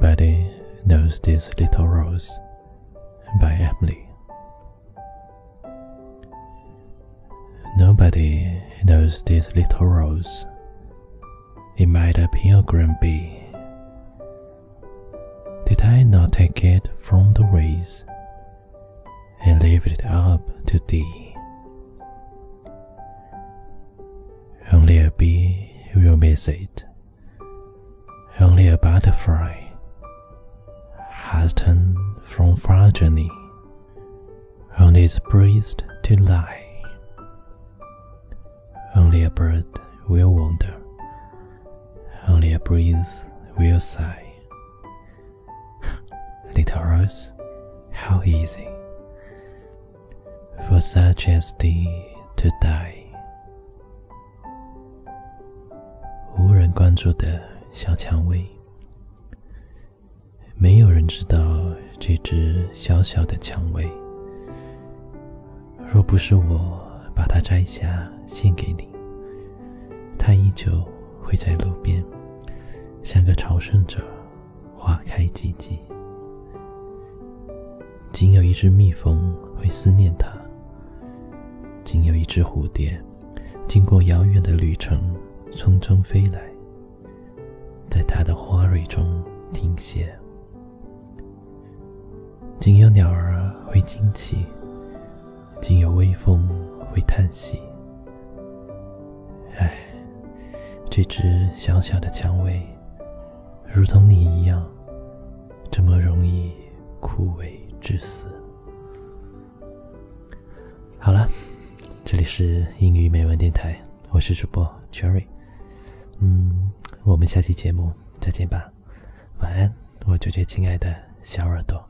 Nobody knows this little rose by Emily. Nobody knows this little rose. It might a pilgrim be. Did I not take it from the ways and lift it up to thee? Only a bee will miss it. Only a butterfly hastened from far journey on its breast to lie. Only a bird will wander, only a breeze will sigh. Little rose, how easy for such as thee to die. 无人关注的小蔷薇， 没有人知道这只小小的蔷薇。若不是我把它摘下献给你，它依旧会在路边，像个朝圣者，花开寂寂。仅有一只蜜蜂会思念它，仅有一只蝴蝶，经过遥远的旅程，匆匆飞来，在它的花蕊中停歇。仅有鸟儿会惊奇，仅有微风会叹息。唉，这只小小的蔷薇，如同你一样，这么容易枯萎致死。好了，这里是英语美文电台，我是主播 Cherry。嗯，我们下期节目再见吧，晚安，我最最亲爱的小耳朵。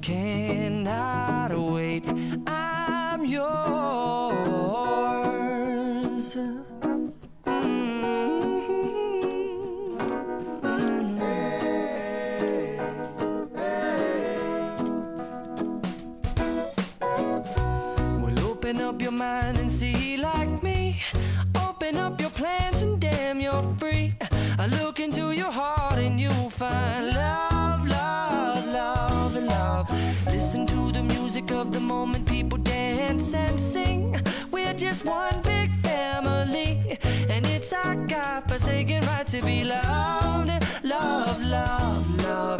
cannot wait. I'm yours. Mm-hmm. Mm-hmm. Up your mind and see Just one big family, and it's our God forsaken right to be loved, love, love, love, loved.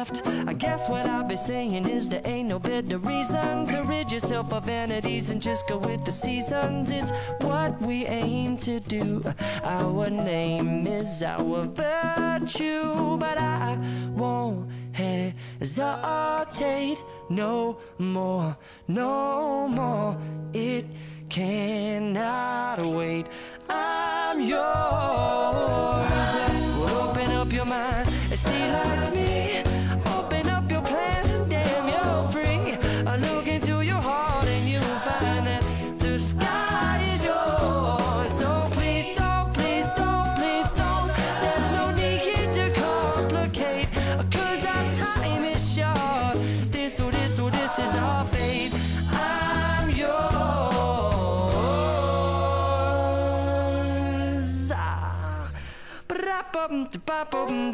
I guess what I'll be saying is there ain't no better reason to rid yourself of vanities and just go with the seasons. It's what we aim to do. Our name is our virtue, but I won't hesitate no more, no more. It cannot wait. I'm yours. Open up your mind and see like me. bop bop bop bop